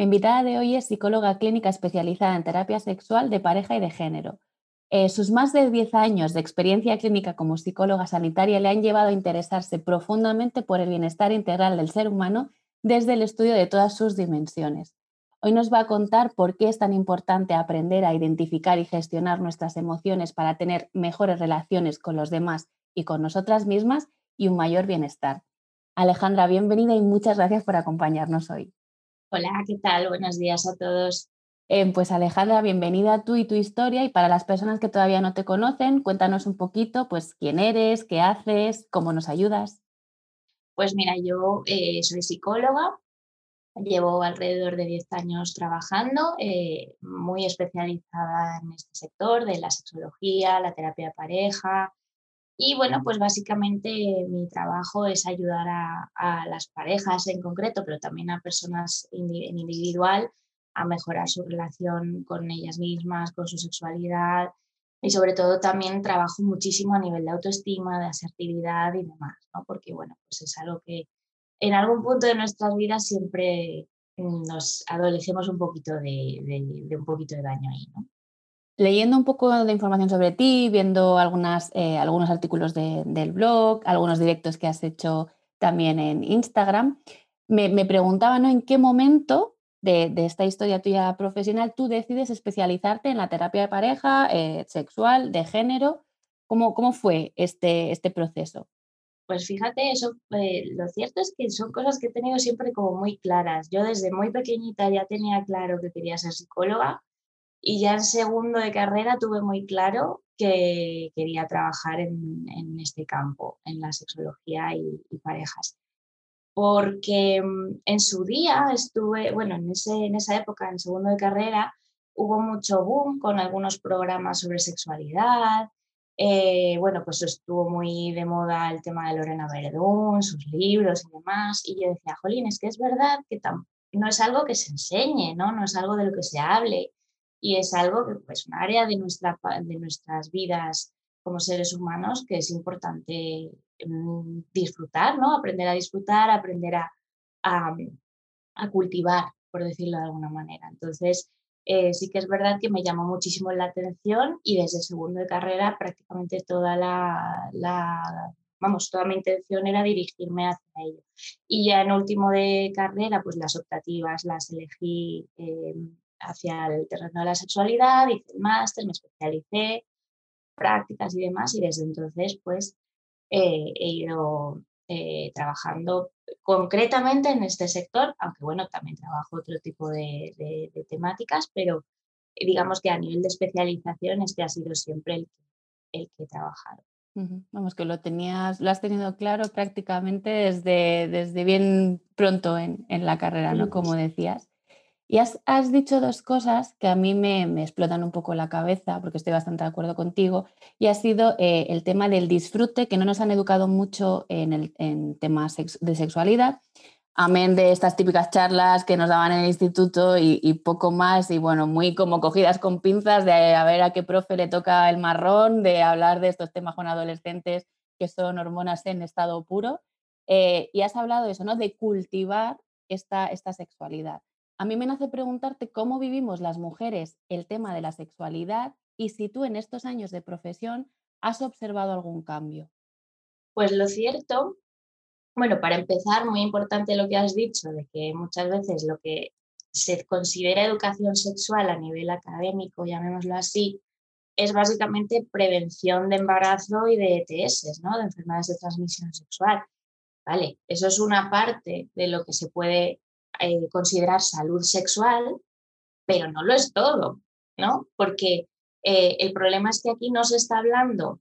Mi invitada de hoy es psicóloga clínica especializada en terapia sexual de pareja y de género. Eh, sus más de 10 años de experiencia clínica como psicóloga sanitaria le han llevado a interesarse profundamente por el bienestar integral del ser humano desde el estudio de todas sus dimensiones. Hoy nos va a contar por qué es tan importante aprender a identificar y gestionar nuestras emociones para tener mejores relaciones con los demás y con nosotras mismas y un mayor bienestar. Alejandra, bienvenida y muchas gracias por acompañarnos hoy. Hola, ¿qué tal? Buenos días a todos. Eh, pues Alejandra, bienvenida a tú y tu historia y para las personas que todavía no te conocen, cuéntanos un poquito, pues quién eres, qué haces, cómo nos ayudas. Pues mira, yo eh, soy psicóloga, llevo alrededor de 10 años trabajando, eh, muy especializada en este sector de la sexología, la terapia de pareja, y bueno, pues básicamente mi trabajo es ayudar a, las parejas en concreto, pero también a personas en individual a mejorar su relación con ellas mismas, con su sexualidad y sobre todo también trabajo muchísimo a nivel de autoestima, de asertividad y demás, ¿no? Porque bueno, pues es algo que en algún punto de nuestras vidas siempre nos adolecemos un poquito de, de un poquito de daño ahí, ¿no? Leyendo un poco de información sobre ti, viendo algunas, eh, algunos artículos del blog, algunos directos que has hecho también en Instagram, me, me preguntaba ¿no? en qué momento de, esta historia tuya profesional tú decides especializarte en la terapia de pareja, eh, sexual, de género. ¿Cómo, cómo fue este, este proceso? Pues fíjate, eso, eh, lo cierto es que son cosas que he tenido siempre como muy claras. Yo desde muy pequeñita ya tenía claro que quería ser psicóloga y ya en segundo de carrera tuve muy claro que quería trabajar en, este campo, en la sexología y, parejas. Porque mm, en su día estuve, bueno, en, ese, en esa época, en segundo de carrera, hubo mucho boom con algunos programas sobre sexualidad. Eh, bueno, pues estuvo muy de moda el tema de Lorena Verdún, sus libros y demás. Y yo decía, Jolín, es que es verdad que no es algo que se enseñe, ¿no? No es algo de lo que se hable y es algo que, pues, un área de, nuestra, de nuestras vidas como seres humanos que es importante mm, disfrutar, ¿no? Aprender a disfrutar, aprender a, a, cultivar, por decirlo de alguna manera. Entonces, eh, sí que es verdad que me llamó muchísimo la atención y desde segundo de carrera prácticamente toda la, la, vamos, toda mi intención era dirigirme hacia ello. Y ya en último de carrera, pues las optativas las elegí eh, hacia el terreno de la sexualidad, hice el máster, me especialicé, prácticas y demás, y desde entonces pues eh, he ido eh, trabajando concretamente en este sector, aunque bueno, también trabajo otro tipo de, temáticas, pero digamos que a nivel de especialización este ha sido siempre el, el que he trabajado. Vamos, que lo tenías, lo has tenido claro prácticamente desde, desde bien pronto en, en la carrera, ¿no? Como decías. Y has, dicho dos cosas que a mí me, explotan un poco la cabeza, porque estoy bastante de acuerdo contigo, y ha sido eh, el tema del disfrute, que no nos han educado mucho en, el, en temas de sexualidad, amén de estas típicas charlas que nos daban en el instituto y, y, poco más, y bueno, muy como cogidas con pinzas de a ver a qué profe le toca el marrón, de hablar de estos temas con adolescentes que son hormonas en estado puro. Eh, y has hablado de eso, ¿no? De cultivar esta, esta sexualidad. A mí me nace preguntarte cómo vivimos las mujeres el tema de la sexualidad y si tú en estos años de profesión has observado algún cambio. Pues lo cierto, bueno, para empezar, muy importante lo que has dicho, de que muchas veces lo que se considera educación sexual a nivel académico, llamémoslo así, es básicamente prevención de embarazo y de ETS, ¿no? de enfermedades de transmisión sexual. Vale, eso es una parte de lo que se puede eh, considerar salud sexual, pero no lo es todo, ¿no? Porque eh, el problema es que aquí no se está hablando,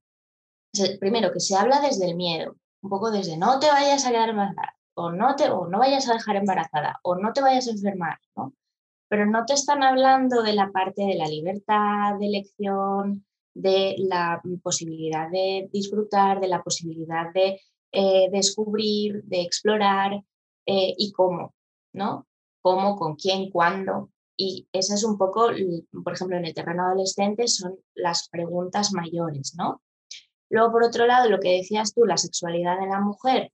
primero que se habla desde el miedo, un poco desde no te vayas a quedar embarazada, o no, te, o no vayas a dejar embarazada, o no te vayas a enfermar, ¿no? pero no te están hablando de la parte de la libertad de elección, de la posibilidad de disfrutar, de la posibilidad de eh, descubrir, de explorar y cómo, ¿no? Cómo, con quién, cuándo. Y esa es un poco, por ejemplo, en el terreno adolescente son las preguntas mayores, ¿no? Luego, por otro lado, lo que decías tú, la sexualidad de la mujer,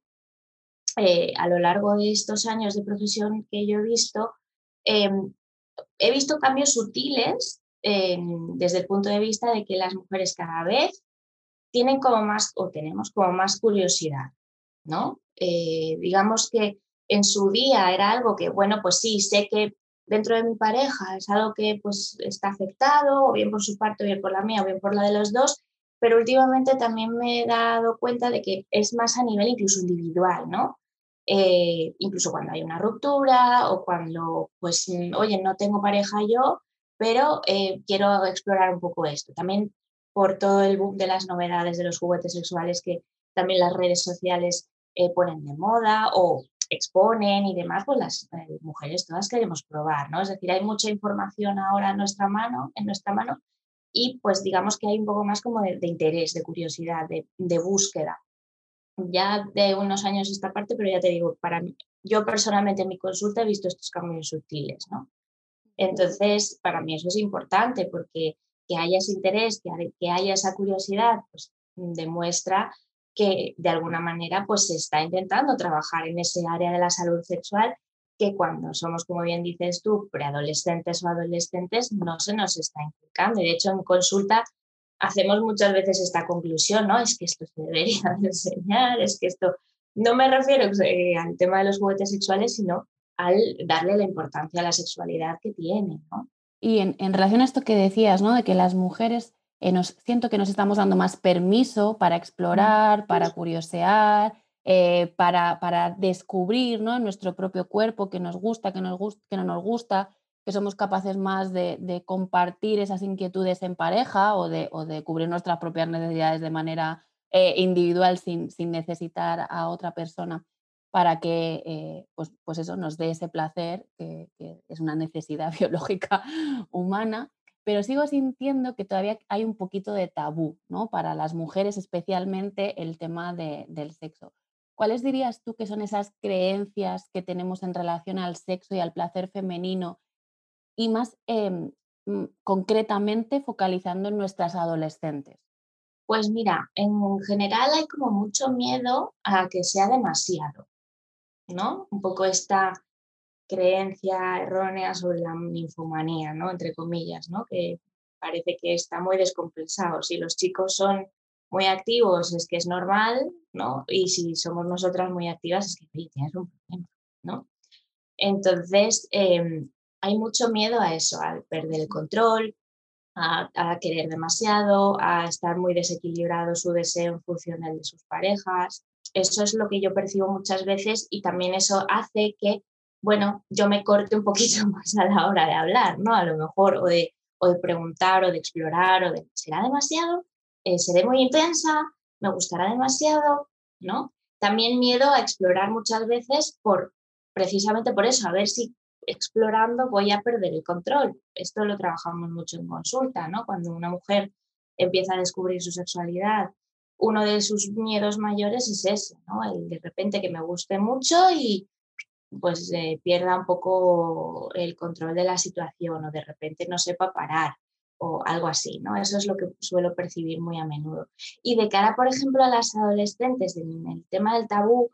eh, a lo largo de estos años de profesión que yo he visto, em, he visto cambios sutiles desde el punto de vista de que las mujeres cada vez tienen como más o tenemos como más curiosidad, ¿no? Eh, digamos que en su día era algo que, bueno, pues sí, sé que dentro de mi pareja es algo que pues está afectado, o bien por su parte, o bien por la mía, o bien por la de los dos, pero últimamente también me he dado cuenta de que es más a nivel incluso individual, ¿no? Eh, incluso cuando hay una ruptura o cuando, pues, oye, no tengo pareja yo, pero eh, quiero explorar un poco esto. También por todo el boom de las novedades de los juguetes sexuales que también las redes sociales eh, ponen de moda o exponen y demás, pues las eh, mujeres todas queremos probar, ¿no? Es decir, hay mucha información ahora en nuestra mano, en nuestra mano y pues digamos que hay un poco más como de, interés, de curiosidad, de, de, búsqueda. Ya de unos años esta parte, pero ya te digo, para mí, yo personalmente en mi consulta he visto estos cambios sutiles, ¿no? Entonces, para mí eso es importante porque que haya ese interés, que, haya esa curiosidad, pues demuestra que de alguna manera pues se está intentando trabajar en ese área de la salud sexual que cuando somos, como bien dices tú, preadolescentes o adolescentes, no se nos está implicando. De hecho, en consulta hacemos muchas veces esta conclusión, ¿no? Es que esto se debería enseñar, es que esto, no me refiero eh, al tema de los juguetes sexuales, sino al darle la importancia a la sexualidad que tiene. Y en, relación a esto que decías, ¿no? De que las mujeres eh, nos, siento que nos estamos dando más permiso para explorar, para curiosear, eh, para, para, descubrir ¿no? nuestro propio cuerpo, que nos gusta, que, nos que no nos gusta, que somos capaces más de, compartir esas inquietudes en pareja o de, o de, cubrir nuestras propias necesidades de manera eh, individual sin, sin necesitar a otra persona para que eh, pues, pues, eso nos dé ese placer, que, es una necesidad biológica humana, pero sigo sintiendo que todavía hay un poquito de tabú, ¿no? Para las mujeres especialmente el tema del sexo. ¿Cuáles dirías tú que son esas creencias que tenemos en relación al sexo y al placer femenino y más em, mm, concretamente focalizando en nuestras adolescentes? Pues mira, en general hay como mucho miedo a que sea demasiado. ¿no? Un poco esta creencia errónea sobre la ninfomanía, ¿no? Entre comillas, ¿no? Que parece que está muy descompensado. Si los chicos son muy activos es que es normal, ¿no? Y si somos nosotras muy activas es que tienes un problema, ¿no? Entonces, em, hay mucho miedo a eso, al perder el control, a, a, querer demasiado, a estar muy desequilibrado su deseo en función del de sus parejas, eso es lo que yo percibo muchas veces y también eso hace que, bueno, yo me corte un poquito más a la hora de hablar, ¿no? A lo mejor, o de, o de preguntar, o de explorar, o de, ¿será demasiado? Eh, ¿Seré muy intensa? ¿Me gustará demasiado? ¿No? También miedo a explorar muchas veces por, precisamente por eso, a ver si explorando voy a perder el control. Esto lo trabajamos mucho en consulta, ¿no? Cuando una mujer empieza a descubrir su sexualidad uno de sus miedos mayores es ese, ¿no? El de repente que me guste mucho y pues eh, pierda un poco el control de la situación o de repente no sepa parar o algo así, ¿no? Eso es lo que suelo percibir muy a menudo. Y de cara, por ejemplo, a las adolescentes, en el tema del tabú,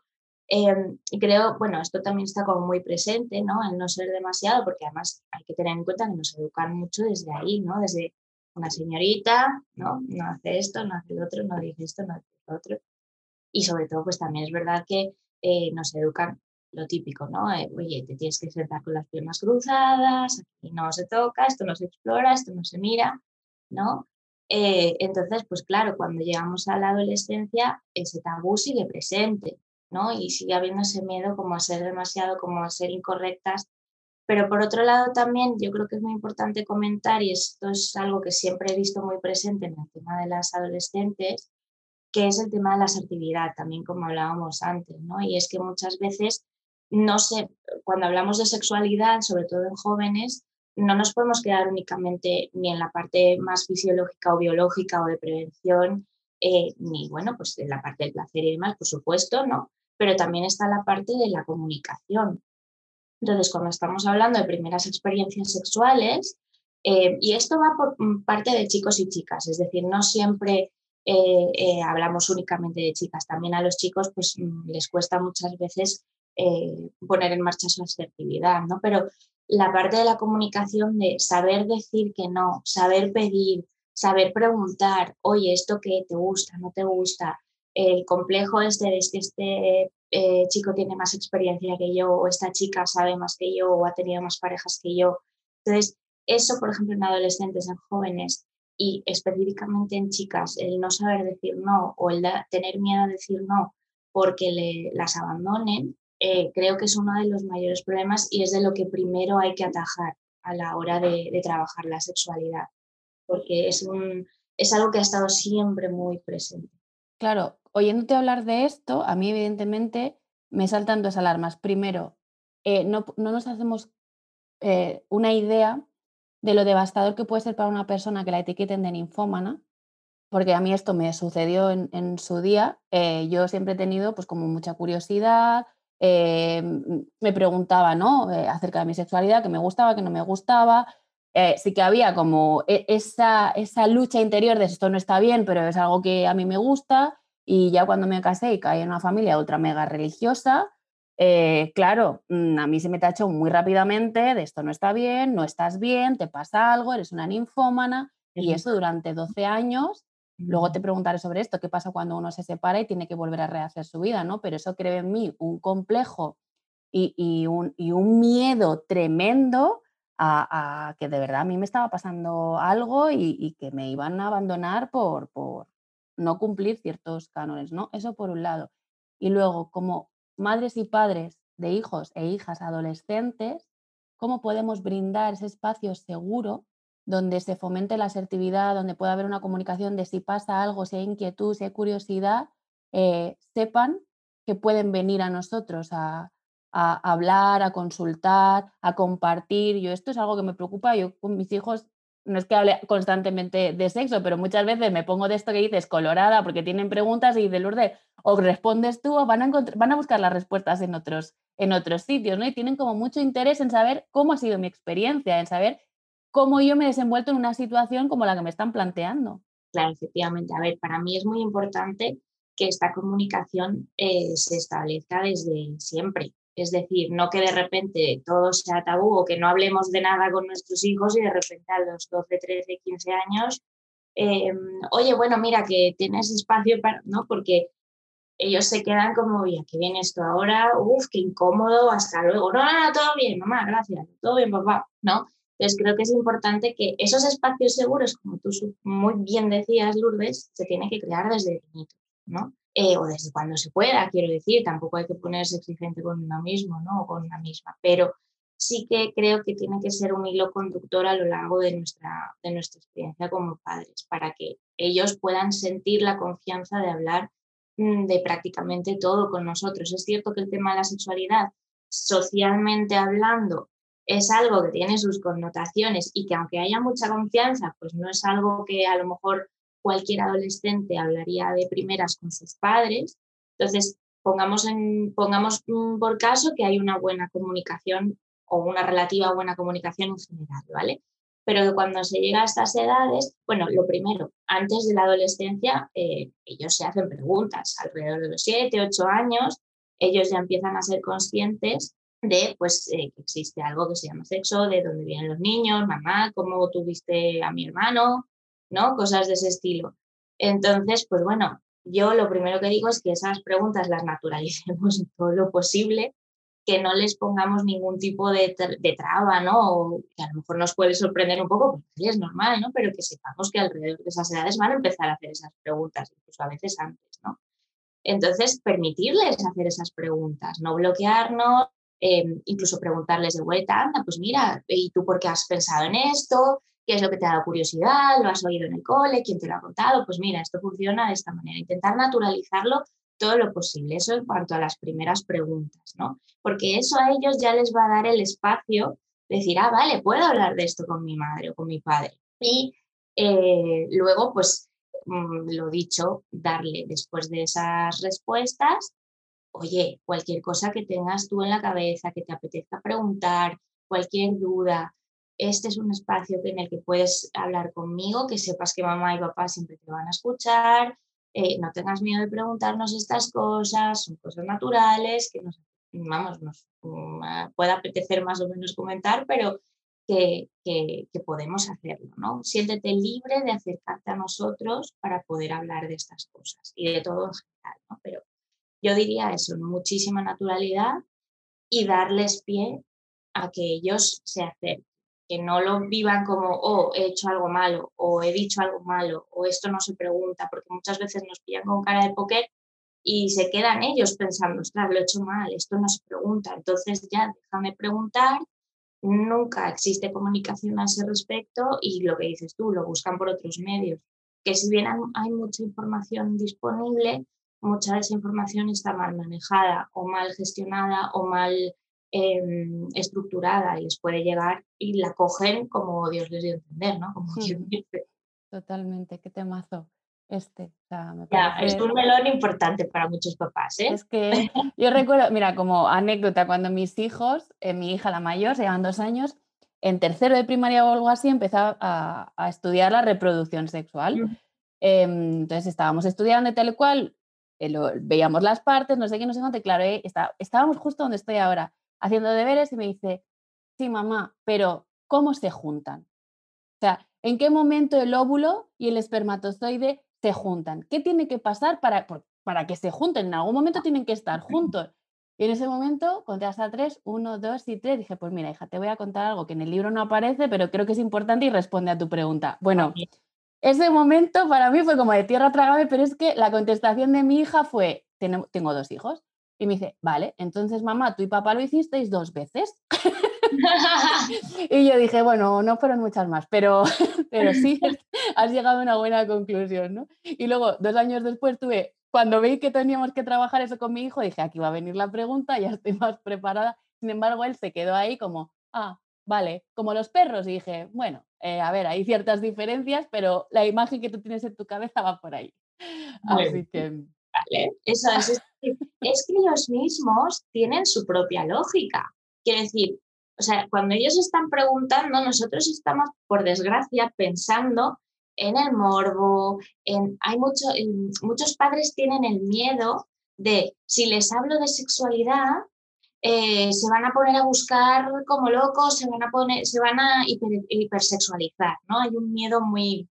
em, creo, bueno, esto también está como muy presente, ¿no? El no ser demasiado, porque además hay que tener en cuenta que nos educan mucho desde ahí, ¿no? Desde una señorita, ¿no? No hace esto, no hace lo otro, no dice esto, no hace lo otro. Y sobre todo, pues también es verdad que eh, nos educan lo típico, ¿no? Eh, oye, te tienes que sentar con las piernas cruzadas, aquí no se toca, esto no se explora, esto no se mira, ¿no? Eh, entonces, pues claro, cuando llegamos a la adolescencia, ese tabú sigue presente, ¿no? Y sigue habiendo ese miedo como a ser demasiado, como a ser incorrectas pero por otro lado también yo creo que es muy importante comentar, y esto es algo que siempre he visto muy presente en el tema de las adolescentes, que es el tema de la asertividad, también como hablábamos antes, ¿no? Y es que muchas veces, no sé, cuando hablamos de sexualidad, sobre todo en jóvenes, no nos podemos quedar únicamente ni en la parte más fisiológica o biológica o de prevención, eh, ni bueno, pues en la parte del placer y demás, por supuesto, ¿no? Pero también está la parte de la comunicación. Entonces, cuando estamos hablando de primeras experiencias sexuales, eh, y esto va por mm, parte de chicos y chicas, es decir, no siempre eh, hablamos únicamente de chicas, también a los chicos pues mm, les cuesta muchas veces poner en marcha su asertividad, ¿no? Pero la parte de la comunicación de saber decir que no, saber pedir, saber preguntar, oye, esto que te gusta, no te gusta, el complejo este es que este eh, chico tiene más experiencia que yo o esta chica sabe más que yo o ha tenido más parejas que yo. Entonces, eso, por ejemplo, en adolescentes, en jóvenes y específicamente en chicas, el no saber decir no o el tener miedo a decir no porque le, las abandonen, eh, creo que es uno de los mayores problemas y es de lo que primero hay que atajar a la hora de, trabajar la sexualidad, porque es, un, es algo que ha estado siempre muy presente. Claro, oyéndote hablar de esto, a mí evidentemente me saltan dos alarmas. Primero, eh, no, nos hacemos eh, una idea de lo devastador que puede ser para una persona que la etiqueten de ninfómana, porque a mí esto me sucedió en, en su día. yo siempre he tenido pues como mucha curiosidad, eh, me preguntaba ¿no? Eh, acerca de mi sexualidad, que me gustaba, que no me gustaba. Eh, sí que había como e, esa, esa lucha interior de esto no está bien, pero es algo que a mí me gusta. Y ya cuando me casé y caí en una familia ultra mega religiosa, claro, mm, a mí se me tachó muy rápidamente de esto no está bien, no estás bien, te pasa algo, eres una ninfómana. Y eso durante 12 años Luego te preguntaré sobre esto, qué pasa cuando uno se separa y tiene que volver a rehacer su vida, ¿no? Pero eso crea en mí un complejo y, un, miedo tremendo a, que de verdad a mí me estaba pasando algo y, que me iban a abandonar por, por no cumplir ciertos cánones, ¿no? Eso por un lado. Y luego, como madres y padres de hijos e hijas adolescentes, ¿cómo podemos brindar ese espacio seguro donde se fomente la asertividad, donde pueda haber una comunicación de si pasa algo, si hay inquietud, si hay curiosidad, eh, sepan que pueden venir a nosotros a, hablar, a consultar, a compartir. Yo esto es algo que me preocupa. Yo con mis hijos no es que hable constantemente de sexo, pero muchas veces me pongo de esto que dices colorada porque tienen preguntas y de Lourdes o respondes tú o van a, van a buscar las respuestas en otros, en otros sitios, ¿no? Y tienen como mucho interés en saber cómo ha sido mi experiencia, en saber cómo yo me he desenvuelto en una situación como la que me están planteando. Claro, efectivamente. A ver, para mí es muy importante que esta comunicación eh, se establezca desde siempre. Es decir, no que de repente todo sea tabú o que no hablemos de nada con nuestros hijos y de repente a los 12, 13, 15 años, em, oye, bueno, mira que tienes espacio para, ¿no? Porque ellos se quedan como, ya, que viene esto ahora, uff, qué incómodo, hasta luego. No, no, no, todo bien, mamá, gracias, todo bien, papá, ¿no? Entonces creo que es importante que esos espacios seguros, como tú muy bien decías, Lourdes, se tienen que crear desde pequeñitos, ¿no? Eh, o desde cuando se pueda, quiero decir, tampoco hay que ponerse exigente con uno mismo, ¿no? O con una misma, pero sí que creo que tiene que ser un hilo conductor a lo largo de nuestra, de nuestra experiencia como padres, para que ellos puedan sentir la confianza de hablar mm, de prácticamente todo con nosotros. Es cierto que el tema de la sexualidad, socialmente hablando, es algo que tiene sus connotaciones y que aunque haya mucha confianza, pues no es algo que a lo mejor cualquier adolescente hablaría de primeras con sus padres. Entonces, pongamos, en, pongamos por caso que hay una buena comunicación o una relativa buena comunicación en general, ¿vale? Pero cuando se llega a estas edades, bueno, lo primero, antes de la adolescencia, eh, ellos se hacen preguntas, alrededor de los 7, 8 años, ellos ya empiezan a ser conscientes de pues eh, que existe algo que se llama sexo, de dónde vienen los niños, mamá, cómo tuviste a mi hermano, ¿no? Cosas de ese estilo. Entonces, pues bueno, yo lo primero que digo es que esas preguntas las naturalicemos todo lo posible, que no les pongamos ningún tipo de, de traba, ¿no? que a lo mejor nos puede sorprender un poco, porque es normal, ¿no? Pero que sepamos que alrededor de esas edades van a empezar a hacer esas preguntas, incluso a veces antes, ¿no? Entonces, permitirles hacer esas preguntas, no bloquearnos, Em, incluso preguntarles de vuelta, anda, pues mira, ¿y tú por qué has pensado en esto? ¿Qué es lo que te ha dado curiosidad? ¿Lo has oído en el cole? ¿Quién te lo ha contado? Pues mira, esto funciona de esta manera. Intentar naturalizarlo todo lo posible. Eso en cuanto a las primeras preguntas, ¿no? Porque eso a ellos ya les va a dar el espacio decir, ah, vale, puedo hablar de esto con mi madre o con mi padre. Y eh, luego, pues, mm, lo dicho, darle después de esas respuestas, oye, cualquier cosa que tengas tú en la cabeza, que te apetezca preguntar, cualquier duda, este es un espacio en el que puedes hablar conmigo, que sepas que mamá y papá siempre te van a escuchar, eh, no tengas miedo de preguntarnos estas cosas, son cosas naturales, que nos, vamos, nos mm, puede apetecer más o menos comentar, pero que, que, podemos hacerlo, ¿no? Siéntete libre de acercarte a nosotros para poder hablar de estas cosas y de todo en general, ¿no? Pero yo diría eso, muchísima naturalidad y darles pie a que ellos se acerquen que no lo vivan como, oh, he hecho algo malo, o he dicho algo malo, o esto no se pregunta, porque muchas veces nos pillan con cara de póker y se quedan ellos pensando, ostras, lo he hecho mal, esto no se pregunta, entonces ya déjame preguntar, nunca existe comunicación a ese respecto y lo que dices tú, lo buscan por otros medios, que si bien hay mucha información disponible, mucha de esa información está mal manejada o mal gestionada o mal Em, estructurada y les puede llegar y la cogen como Dios les dio a entender, ¿no? Como Totalmente, qué temazo este. es un melón importante para muchos papás. ¿eh? Es que yo recuerdo, mira, como anécdota, cuando mis hijos, eh, mi hija la mayor, se llevan dos años, en tercero de primaria o algo así, empezaba a, estudiar la reproducción sexual. Em, entonces estábamos estudiando y tal cual, eh, veíamos las partes, no sé qué, no sé cuánto, claro, está, estábamos justo donde estoy ahora haciendo deberes y me dice, sí, mamá, pero ¿cómo se juntan? O sea, ¿en qué momento el óvulo y el espermatozoide se juntan? ¿Qué tiene que pasar para, para que se junten? En algún momento tienen que estar juntos. Y en ese momento conté hasta tres, uno, dos y tres. Dije, pues mira, hija, te voy a contar algo que en el libro no aparece, pero creo que es importante y responde a tu pregunta. Bueno, ese momento para mí fue como de tierra trágame, pero es que la contestación de mi hija fue, tengo dos hijos, y me dice, vale, entonces mamá, tú y papá lo hicisteis dos veces. y yo dije, bueno, no fueron muchas más, pero, pero sí, has llegado a una buena conclusión, ¿no? Y luego, dos años después tuve, cuando veí que teníamos que trabajar eso con mi hijo, dije, aquí va a venir la pregunta, ya estoy más preparada. Sin embargo, él se quedó ahí como, ah, vale, como los perros. Y dije, bueno, eh, a ver, hay ciertas diferencias, pero la imagen que tú tienes en tu cabeza va por ahí. Así que... Vale, eso es es que ellos mismos tienen su propia lógica. Quiere decir, o sea, cuando ellos están preguntando, nosotros estamos, por desgracia, pensando en el morbo, en, hay mucho, muchos padres tienen el miedo de si les hablo de sexualidad, eh, se van a poner a buscar como locos, se van a poner, se van a hipersexualizar, ¿no? Hay un miedo muy,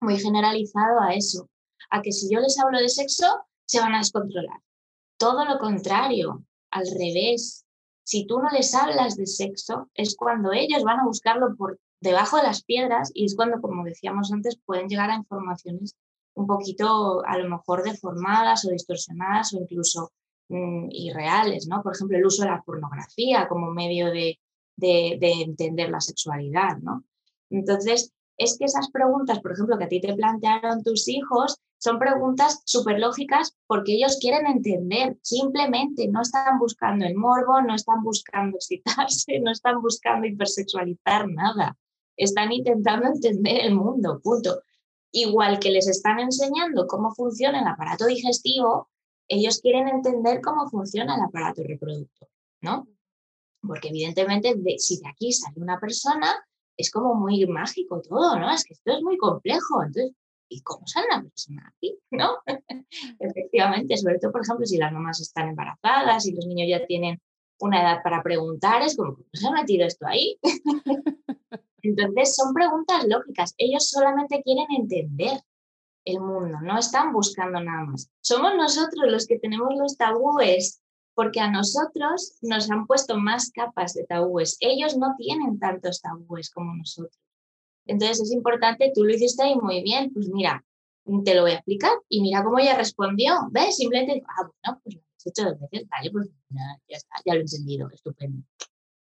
muy generalizado a eso, a que si yo les hablo de sexo, se van a descontrolar. Todo lo contrario, al revés. Si tú no les hablas de sexo, es cuando ellos van a buscarlo por debajo de las piedras y es cuando, como decíamos antes, pueden llegar a informaciones un poquito a lo mejor deformadas o distorsionadas o incluso mm, irreales, ¿no? Por ejemplo, el uso de la pornografía como medio de, de, de entender la sexualidad, ¿no? Entonces, es que esas preguntas, por ejemplo, que a ti te plantearon tus hijos, son preguntas súper lógicas porque ellos quieren entender, simplemente no están buscando el morbo, no están buscando excitarse, no están buscando hipersexualizar nada, están intentando entender el mundo, punto. Igual que les están enseñando cómo funciona el aparato digestivo, ellos quieren entender cómo funciona el aparato reproductor, ¿no? Porque evidentemente si de aquí sale una persona, es como muy mágico todo, ¿no? Es que esto es muy complejo. Entonces, ¿y cómo sale una persona aquí? ¿No? Efectivamente, sobre todo, por ejemplo, si las mamás están embarazadas y los niños ya tienen una edad para preguntar, es como, ¿cómo se ha metido esto ahí? Entonces, son preguntas lógicas. Ellos solamente quieren entender el mundo, no están buscando nada más. Somos nosotros los que tenemos los tabúes porque a nosotros nos han puesto más capas de tabúes. Ellos no tienen tantos tabúes como nosotros. Entonces es importante, tú lo hiciste ahí muy bien, pues mira, te lo voy a explicar y mira cómo ella respondió, ¿ves? Simplemente, ah, bueno, pues lo has hecho dos veces, vale, pues ya, está, ya lo he entendido, estupendo.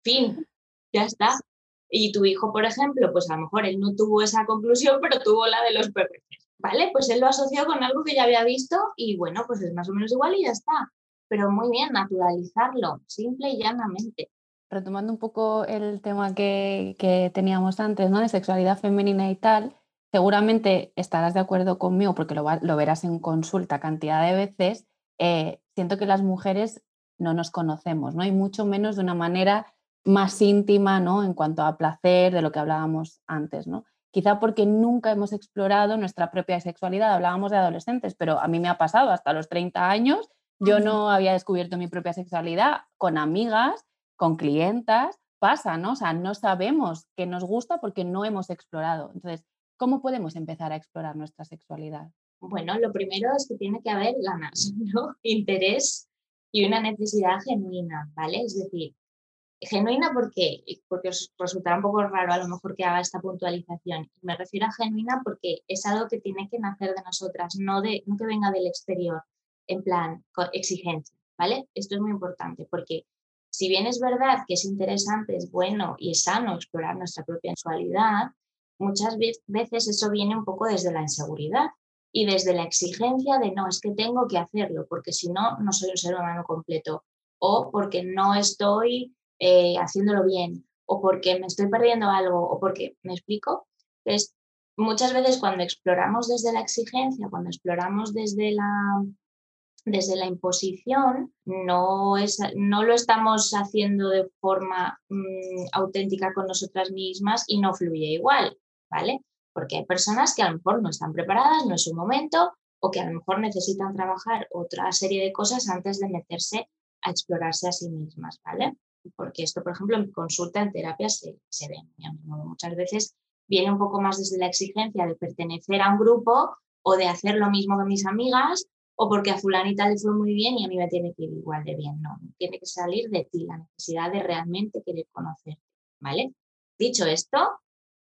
Fin, ya está. Y tu hijo, por ejemplo, pues a lo mejor él no tuvo esa conclusión, pero tuvo la de los bebés, ¿vale? Pues él lo asoció con algo que ya había visto y bueno, pues es más o menos igual y ya está. Pero muy bien, naturalizarlo, simple y llanamente. retomando un poco el tema que, que, teníamos antes, ¿no? De sexualidad femenina y tal, seguramente estarás de acuerdo conmigo porque lo, verás en consulta cantidad de veces. Eh, siento que las mujeres no nos conocemos, ¿no? Y mucho menos de una manera más íntima, ¿no? En cuanto a placer, de lo que hablábamos antes, ¿no? Quizá porque nunca hemos explorado nuestra propia sexualidad. Hablábamos de adolescentes, pero a mí me ha pasado hasta los 30 años. Yo no había descubierto mi propia sexualidad con amigas, con clientas. Pasa, ¿no? O sea, no sabemos qué nos gusta porque no hemos explorado. Entonces, ¿cómo podemos empezar a explorar nuestra sexualidad? Bueno, lo primero es que tiene que haber ganas, ¿no? Interés y una necesidad genuina, ¿vale? Es decir, genuina porque, porque os resultará un poco raro a lo mejor que haga esta puntualización. Me refiero a genuina porque es algo que tiene que nacer de nosotras, no, de, no que venga del exterior, en plan exigencia, ¿vale? Esto es muy importante porque si bien es verdad que es interesante, es bueno y es sano explorar nuestra propia sexualidad, muchas veces eso viene un poco desde la inseguridad y desde la exigencia de no, es que tengo que hacerlo porque si no, no soy un ser humano completo o porque no estoy eh, haciéndolo bien o porque me estoy perdiendo algo o porque, ¿me explico? Entonces, muchas veces cuando exploramos desde la exigencia, cuando exploramos desde la, desde la imposición, no, es, no lo estamos haciendo de forma mm, auténtica con nosotras mismas y no fluye igual, ¿vale? Porque hay personas que a lo mejor no están preparadas, no es su momento, o que a lo mejor necesitan trabajar otra serie de cosas antes de meterse a explorarse a sí mismas, ¿vale? Porque esto, por ejemplo, en consulta, en terapia se, se ve Muchas veces viene un poco más desde la exigencia de pertenecer a un grupo o de hacer lo mismo que mis amigas o porque a fulanita le fue muy bien y a mí me tiene que ir igual de bien. No, tiene que salir de ti la necesidad de realmente querer conocerte, ¿vale? Dicho esto,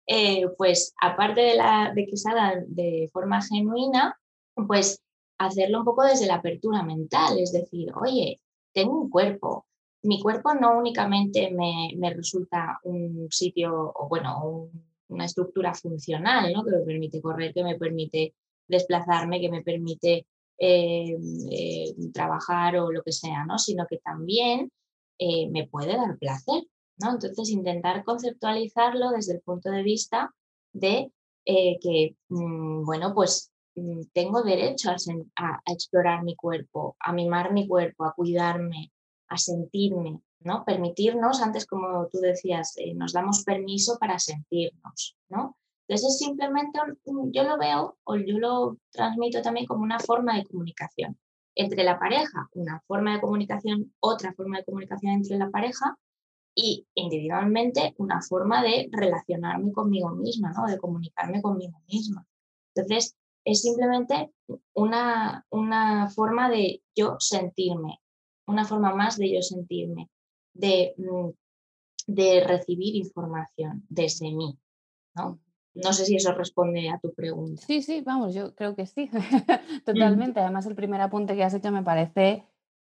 eh, pues aparte de, la, de que salga de forma genuina, pues hacerlo un poco desde la apertura mental, es decir, oye, tengo un cuerpo, mi cuerpo no únicamente me, resulta un sitio, o bueno, una estructura funcional, ¿no? que me permite correr, que me permite desplazarme, que me permite eh, eh, trabajar o lo que sea, ¿no? sino que también eh, me puede dar placer. ¿no? Entonces, intentar conceptualizarlo desde el punto de vista de que, mm, bueno, pues mm, tengo derecho a, explorar mi cuerpo, a mimar mi cuerpo, a cuidarme, a sentirme, ¿no? Permitirnos, antes como tú decías, eh, nos damos permiso para sentirnos, ¿no? Entonces es simplemente, yo lo veo o yo lo transmito también como una forma de comunicación entre la pareja, una forma de comunicación, otra forma de comunicación entre la pareja y individualmente una forma de relacionarme conmigo misma, ¿no? de comunicarme conmigo misma. Entonces, es simplemente una, una forma de yo sentirme, una forma más de yo sentirme, de, mm, de recibir información desde mí. ¿no? no sé si eso responde a tu pregunta. Sí, sí, vamos, yo creo que sí, totalmente. Además, el primer apunte que has hecho me parece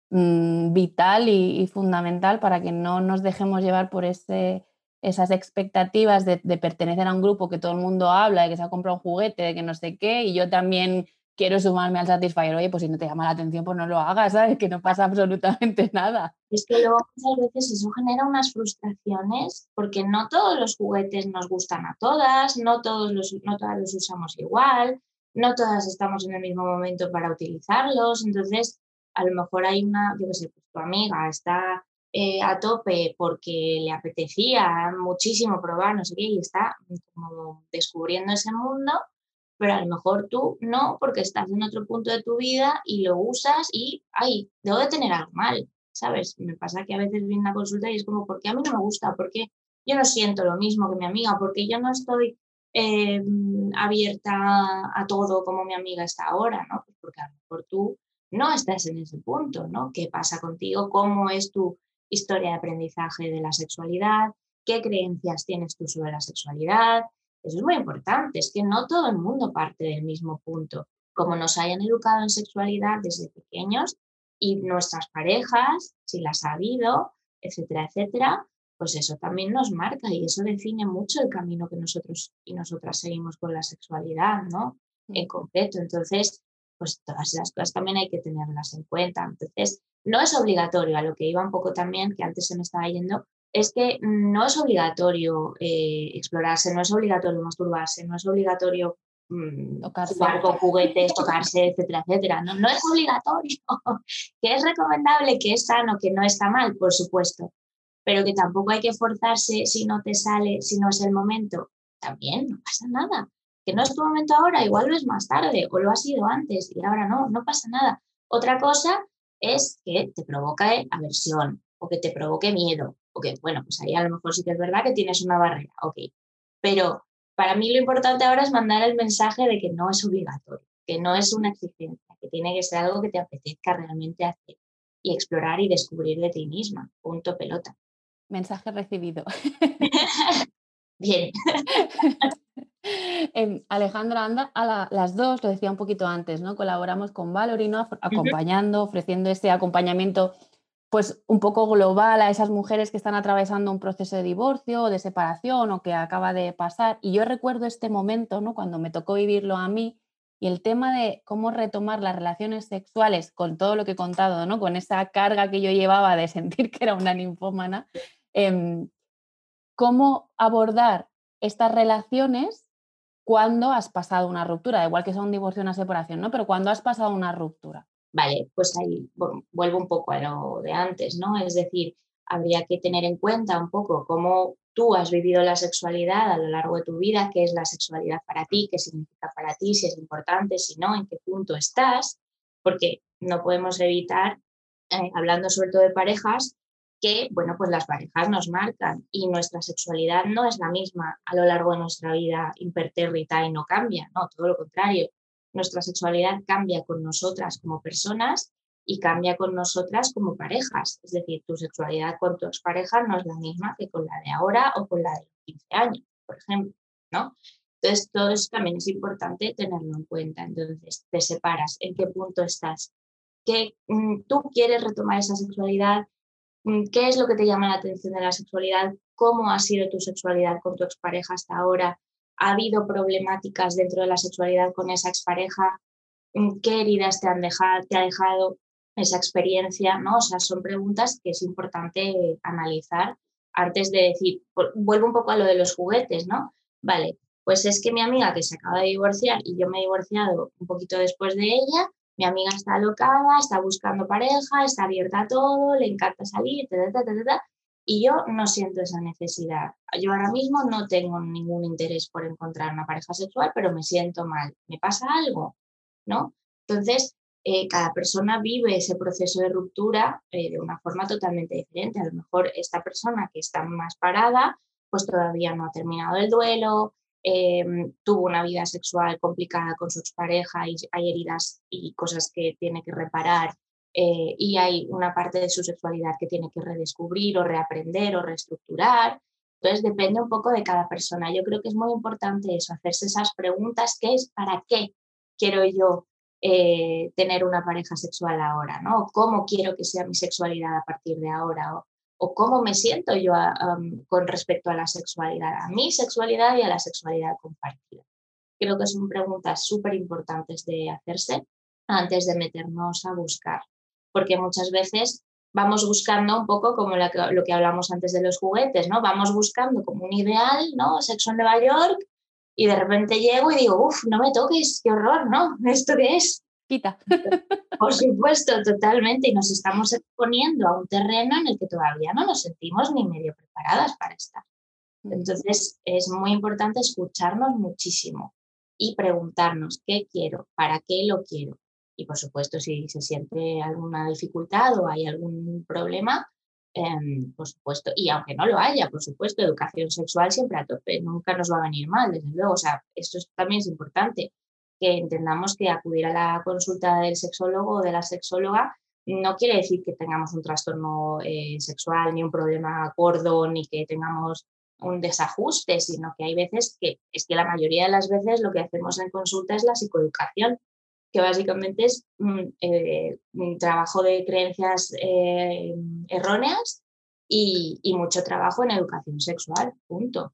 mm, vital y, fundamental para que no nos dejemos llevar por ese, esas expectativas de, de, pertenecer a un grupo que todo el mundo habla, de que se ha comprado un juguete, de que no sé qué, y yo también quiero sumarme al Satisfyer, oye, pues si no te llama la atención, pues no lo hagas, ¿sabes? Que no pasa absolutamente nada. Es que luego muchas veces eso genera unas frustraciones porque no todos los juguetes nos gustan a todas, no, todos los, no todas los usamos igual, no todas estamos en el mismo momento para utilizarlos, entonces a lo mejor hay una, yo qué sé, pues tu amiga está eh, a tope porque le apetecía muchísimo probar, no sé qué, y está como descubriendo ese mundo pero a lo mejor tú no, porque estás en otro punto de tu vida y lo usas y, ay, debo de tener algo mal, ¿sabes? Me pasa que a veces viene una consulta y es como, ¿por qué a mí no me gusta? ¿Por qué yo no siento lo mismo que mi amiga? porque yo no estoy em, abierta a todo como mi amiga está ahora? ¿no? Pues porque a lo mejor tú no estás en ese punto, ¿no? ¿Qué pasa contigo? ¿Cómo es tu historia de aprendizaje de la sexualidad? ¿Qué creencias tienes tú sobre la sexualidad? Eso es muy importante, es que no todo el mundo parte del mismo punto. Como nos hayan educado en sexualidad desde pequeños y nuestras parejas, si las ha habido, etcétera, etcétera, pues eso también nos marca y eso define mucho el camino que nosotros y nosotras seguimos con la sexualidad, ¿no? En concreto. Entonces, pues todas esas cosas también hay que tenerlas en cuenta. Entonces, no es obligatorio, a lo que iba un poco también, que antes se me estaba yendo, es que no es obligatorio eh, explorarse, no es obligatorio masturbarse, no es obligatorio mm, jugar con juguetes, tocarse, etcétera, etcétera. No, no es obligatorio. que es recomendable, que es sano, que no está mal, por supuesto. Pero que tampoco hay que forzarse si no te sale, si no es el momento. También no pasa nada. Que no es tu momento ahora, igual lo es más tarde o lo ha sido antes y ahora no, no pasa nada. Otra cosa es que te provoque aversión o que te provoque miedo ok, bueno, pues ahí a lo mejor sí que es verdad que tienes una barrera, ok. Pero para mí lo importante ahora es mandar el mensaje de que no es obligatorio, que no es una exigencia, que tiene que ser algo que te apetezca realmente hacer y explorar y descubrir de ti misma. Punto pelota. Mensaje recibido. Bien. Em, Alejandra anda a las dos, lo decía un poquito antes, ¿no? Colaboramos con Valorino, acompañando, ofreciendo este acompañamiento pues un poco global a esas mujeres que están atravesando un proceso de divorcio o de separación o que acaba de pasar. Y yo recuerdo este momento, ¿no? Cuando me tocó vivirlo a mí y el tema de cómo retomar las relaciones sexuales con todo lo que he contado, ¿no? Con esa carga que yo llevaba de sentir que era una ninfómana, em, cómo abordar estas relaciones cuando has pasado una ruptura, igual que sea un divorcio o una separación, ¿no? Pero cuando has pasado una ruptura. Vale, pues ahí vuelvo un poco a lo de antes, ¿no? Es decir, habría que tener en cuenta un poco cómo tú has vivido la sexualidad a lo largo de tu vida, qué es la sexualidad para ti, qué significa para ti, si es importante, si no, en qué punto estás, porque no podemos evitar, eh, hablando sobre todo de parejas, que, bueno, pues las parejas nos marcan y nuestra sexualidad no es la misma a lo largo de nuestra vida impertérrita y no cambia, no, todo lo contrario nuestra sexualidad cambia con nosotras como personas y cambia con nosotras como parejas. Es decir, tu sexualidad con tu expareja no es la misma que con la de ahora o con la de los 15 años, por ejemplo, ¿no? Entonces, todo eso también es importante tenerlo en cuenta. Entonces, te separas, en qué punto estás, ¿Qué, mm, tú quieres retomar esa sexualidad, mm, qué es lo que te llama la atención de la sexualidad, cómo ha sido tu sexualidad con tu expareja hasta ahora, ¿Ha habido problemáticas dentro de la sexualidad con esa expareja? Mm, ¿Qué heridas te, han dejado, te ha dejado esa experiencia? ¿no? O son preguntas que es importante analizar antes de decir, vuelvo un poco a lo de los juguetes, ¿no? Vale, pues es que mi amiga que se acaba de divorciar y yo me he divorciado un poquito después de ella, mi amiga está alocada, está buscando pareja, está abierta a todo, le encanta salir, y yo no siento esa necesidad. Yo ahora mismo no tengo ningún interés por encontrar una pareja sexual, pero me siento mal. ¿Me pasa algo? ¿No? Entonces, eh, cada persona vive ese proceso de ruptura eh, de una forma totalmente diferente. A lo mejor esta persona que está más parada, pues todavía no ha terminado el duelo, em, tuvo una vida sexual complicada con su expareja y hay heridas y cosas que tiene que reparar eh, y hay una parte de su sexualidad que tiene que redescubrir o reaprender o reestructurar. Entonces depende un poco de cada persona. Yo creo que es muy importante eso, hacerse esas preguntas, ¿qué es para qué quiero yo eh, tener una pareja sexual ahora? ¿no? ¿Cómo quiero que sea mi sexualidad a partir de ahora? ¿O, cómo me siento yo con respecto a la sexualidad, a mi sexualidad y a la sexualidad compartida? Creo que son preguntas súper importantes de hacerse antes de meternos a buscar porque muchas veces vamos buscando un poco como lo que hablamos antes de los juguetes, ¿no? Vamos buscando como un ideal, ¿no? Sexo en Nueva York y de repente llego y digo, uff, no me toques, qué horror, ¿no? ¿Esto qué es? Quita. Por supuesto, totalmente. Y nos estamos exponiendo a un terreno en el que todavía no nos sentimos ni medio preparadas para estar. Mm. Entonces, es muy importante escucharnos muchísimo y preguntarnos qué quiero, para qué lo quiero, y por supuesto, si se siente alguna dificultad o hay algún problema, em, por supuesto, y aunque no lo haya, por supuesto, educación sexual siempre a tope, nunca nos va a venir mal, desde luego. O sea, esto también es importante, que entendamos que acudir a la consulta del sexólogo o de la sexóloga no quiere decir que tengamos un trastorno eh, sexual, ni un problema gordo, ni que tengamos un desajuste, sino que hay veces que es que la mayoría de las veces lo que hacemos en consulta es la psicoeducación que básicamente es eh, un trabajo de creencias eh, erróneas y, mucho trabajo en educación sexual, punto.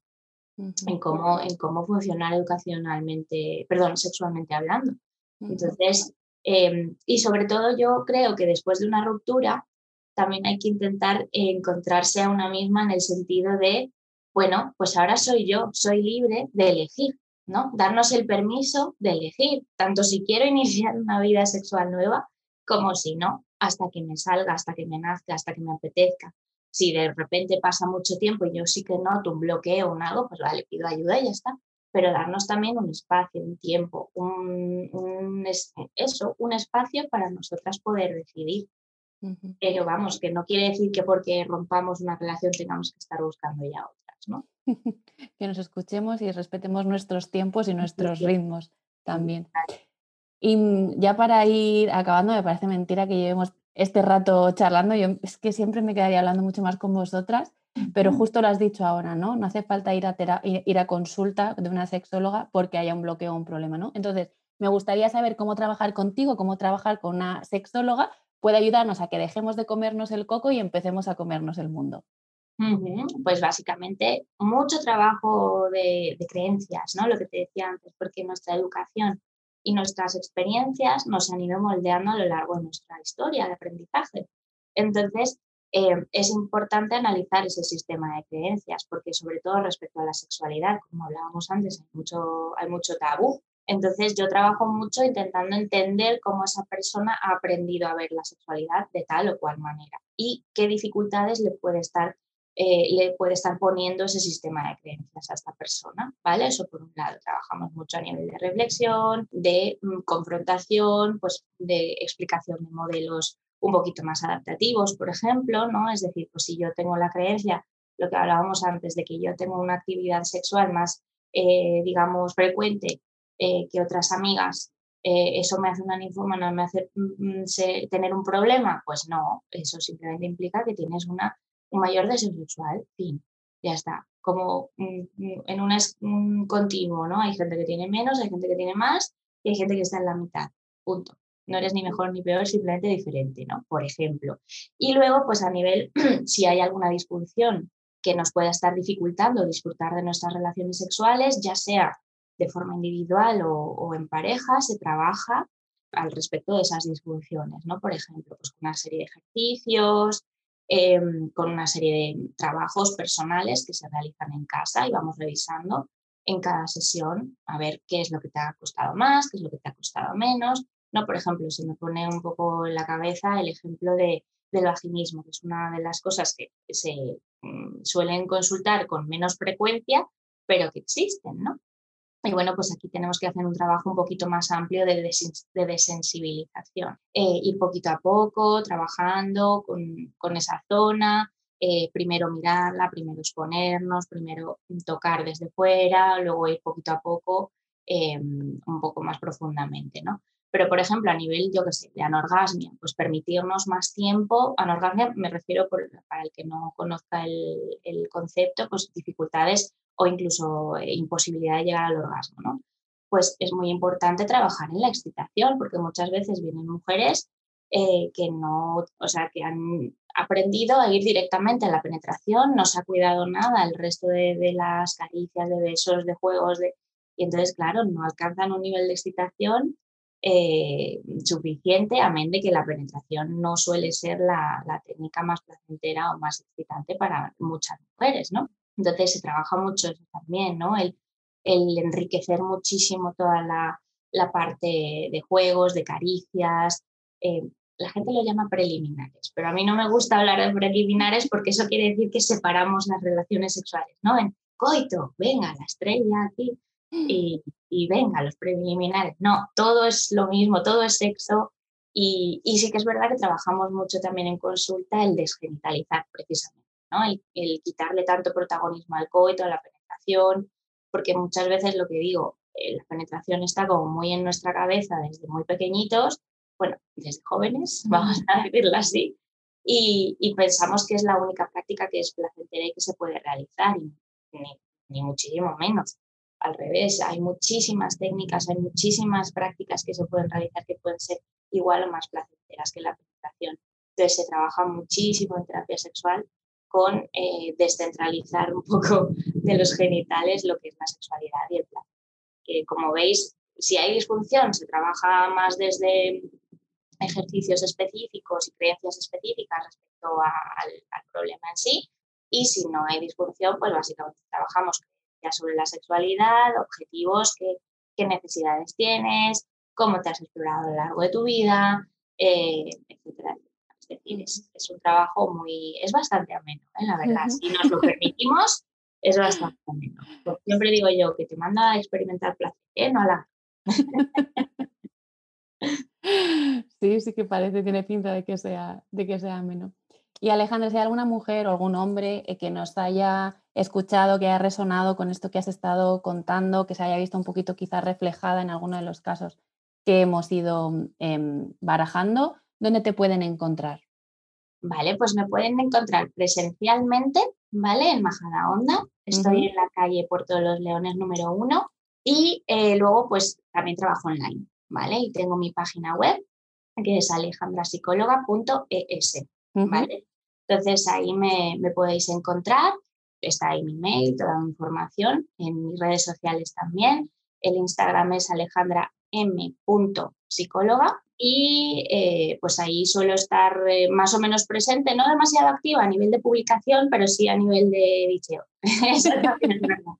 en, cómo, en cómo funcionar educacionalmente, perdón, sexualmente hablando. Entonces, em, y sobre todo yo creo que después de una ruptura, también hay que intentar encontrarse a una misma en el sentido de, bueno, pues ahora soy yo, soy libre de elegir, ¿no? Darnos el permiso de elegir, tanto si quiero iniciar una vida sexual nueva como si no, hasta que me salga, hasta que me nazca, hasta que me apetezca. Si de repente pasa mucho tiempo y yo sí que noto un bloqueo o un algo, pues vale, pido ayuda y ya está. Pero darnos también un espacio, un tiempo, un, eso, un espacio para nosotras poder decidir. Pero vamos, que no quiere decir que porque rompamos una relación tengamos que estar buscando ya otras, ¿no? que nos escuchemos y respetemos nuestros tiempos y nuestros ritmos también. Y mm, ya para ir acabando, me parece mentira que llevemos este rato charlando. Yo es que siempre me quedaría hablando mucho más con vosotras, pero justo lo has dicho ahora, ¿no? No hace falta ir a, ir a consulta de una sexóloga porque haya un bloqueo o un problema, ¿no? Entonces, me gustaría saber cómo trabajar contigo, cómo trabajar con una sexóloga puede ayudarnos a que dejemos de comernos el coco y empecemos a comernos el mundo. Pues básicamente mucho trabajo de, creencias, ¿no? Lo que te decía antes, porque nuestra educación y nuestras experiencias nos han ido moldeando a lo largo de nuestra historia de aprendizaje. Entonces, eh, es importante analizar ese sistema de creencias, porque sobre todo respecto a la sexualidad, como hablábamos antes, hay mucho, hay mucho tabú. Entonces, yo trabajo mucho intentando entender cómo esa persona ha aprendido a ver la sexualidad de tal o cual manera y qué dificultades le puede estar eh, le puede estar poniendo ese sistema de creencias a esta persona, ¿vale? Eso por un lado, trabajamos mucho a nivel de reflexión, de mm, confrontación, pues de explicación de modelos un poquito más adaptativos, por ejemplo, ¿no? Es decir, pues si yo tengo la creencia, lo que hablábamos antes, de que yo tengo una actividad sexual más, eh, digamos, frecuente eh, que otras amigas, ¿eso me hace una ninfómana, me hace mm, mm, tener un problema? Pues no, eso simplemente implica que tienes una un mayor deseo sexual, fin, ya está. Como en un, continuo, ¿no? Hay gente que tiene menos, hay gente que tiene más y hay gente que está en la mitad, punto. No eres ni mejor ni peor, simplemente diferente, ¿no? Por ejemplo. Y luego, pues a nivel, si hay alguna disfunción que nos pueda estar dificultando disfrutar de nuestras relaciones sexuales, ya sea de forma individual o, o, en pareja, se trabaja al respecto de esas disfunciones, ¿no? Por ejemplo, pues con una serie de ejercicios, Em, con una serie de trabajos personales que se realizan en casa y vamos revisando en cada sesión a ver qué es lo que te ha costado más, qué es lo que te ha costado menos. No, por ejemplo, se me pone un poco en la cabeza el ejemplo de, del vaginismo, que es una de las cosas que se mm, suelen consultar con menos frecuencia, pero que existen, ¿no? Y bueno, pues aquí tenemos que hacer un trabajo un poquito más amplio de, desensibilización. Eh, ir poquito a poco, trabajando con, esa zona, eh, primero mirarla, primero exponernos, primero tocar desde fuera, luego ir poquito a poco em, un poco más profundamente, ¿no? Pero, por ejemplo, a nivel, yo qué sé, de anorgasmia, pues permitirnos más tiempo, anorgasmia me refiero, para el que no conozca el, el concepto, pues dificultades o incluso eh, imposibilidad de llegar al orgasmo, ¿no? Pues es muy importante trabajar en la excitación, porque muchas veces vienen mujeres eh, que no, o sea, que han aprendido a ir directamente a la penetración, no se ha cuidado nada el resto de, las caricias, de besos, de juegos, de, y entonces, claro, no alcanzan un nivel de excitación eh, suficiente, amén de que la penetración no suele ser la, la, técnica más placentera o más excitante para muchas mujeres, ¿no? Entonces se trabaja mucho eso también, ¿no? El, el enriquecer muchísimo toda la, la, parte de juegos, de caricias. Eh, la gente lo llama preliminares, pero a mí no me gusta hablar de preliminares porque eso quiere decir que separamos las relaciones sexuales, ¿no? En coito, venga, la estrella aquí y, y venga, los preliminares. No, todo es lo mismo, todo es sexo. Y, y sí que es verdad que trabajamos mucho también en consulta el desgenitalizar precisamente el, quitarle tanto protagonismo al coito, a la penetración, porque muchas veces lo que digo, eh, la penetración está como muy en nuestra cabeza desde muy pequeñitos, bueno, desde jóvenes, vamos a decirlo así, y, pensamos que es la única práctica que es placentera y que se puede realizar, y ni, muchísimo menos. Al revés, hay muchísimas técnicas, hay muchísimas prácticas que se pueden realizar que pueden ser igual o más placenteras que la penetración. Entonces se trabaja muchísimo en terapia sexual con eh, descentralizar un poco de los genitales lo que es la sexualidad y el placer. Que como veis, si hay disfunción, se trabaja más desde ejercicios específicos y creencias específicas respecto al, problema en sí. Y si no hay disfunción, pues básicamente trabajamos sobre la sexualidad, objetivos, qué, qué necesidades tienes, cómo te has explorado a lo largo de tu vida, eh, etcétera. Es decir, es, un trabajo muy, es bastante ameno, ¿eh? la verdad. Si nos lo permitimos, es bastante ameno. siempre digo yo que te manda a experimentar placer, ¿eh? no a la... Sí, sí que parece, tiene pinta de que sea, de que sea ameno. Y Alejandra, si hay alguna mujer o algún hombre eh, que nos haya escuchado, que haya resonado con esto que has estado contando, que se haya visto un poquito quizás reflejada en alguno de los casos que hemos ido em, barajando, ¿dónde te pueden encontrar? Vale, pues me pueden encontrar presencialmente, ¿vale? En Majada Onda. Estoy en la calle Puerto de los Leones número uno y eh, luego pues también trabajo online, ¿vale? Y tengo mi página web que es alejandrasicóloga.es, ¿vale? Entonces ahí me, me, podéis encontrar, está ahí mi mail, toda mi información, en mis redes sociales también. El Instagram es Alejandra m.psicóloga y eh, pues ahí suelo estar eh, más o menos presente, no demasiado activa a nivel de publicación, pero sí a nivel de bicheo.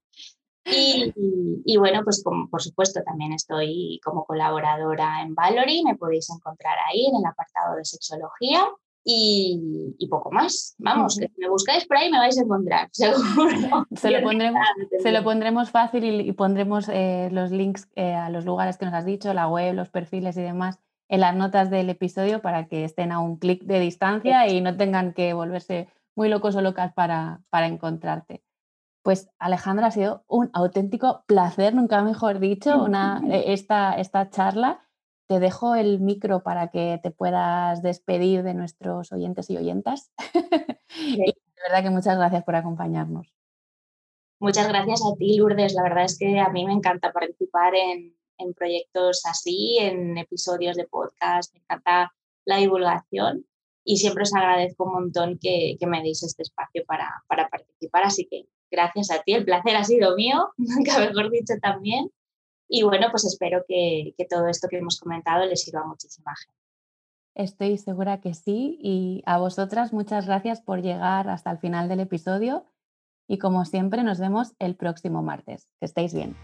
Y, bueno, pues por supuesto también estoy como colaboradora en Valory, me podéis encontrar ahí en el apartado de sexología y, poco más. Vamos, que si me buscáis por ahí me vais a encontrar, seguro. Se lo pondremos, se lo pondremos fácil y, pondremos eh, los links eh, a los lugares que nos has dicho, la web, los perfiles y demás en las notas del episodio para que estén a un clic de distancia y no tengan que volverse muy locos o locas para, para encontrarte. Pues Alejandra, ha sido un auténtico placer, nunca mejor dicho, una, eh, esta, esta charla te dejo el micro para que te puedas despedir de nuestros oyentes y oyentas. y de verdad que muchas gracias por acompañarnos. Muchas gracias a ti, Lourdes. La verdad es que a mí me encanta participar en, proyectos así, en episodios de podcast. Me encanta la divulgación y siempre os agradezco un montón que, me deis este espacio para, para participar. Así que gracias a ti. El placer ha sido mío, nunca mejor dicho también. Y bueno, pues espero que, todo esto que hemos comentado les sirva a muchísima gente. Estoy segura que sí y a vosotras muchas gracias por llegar hasta el final del episodio y como siempre nos vemos el próximo martes. Que estéis bien.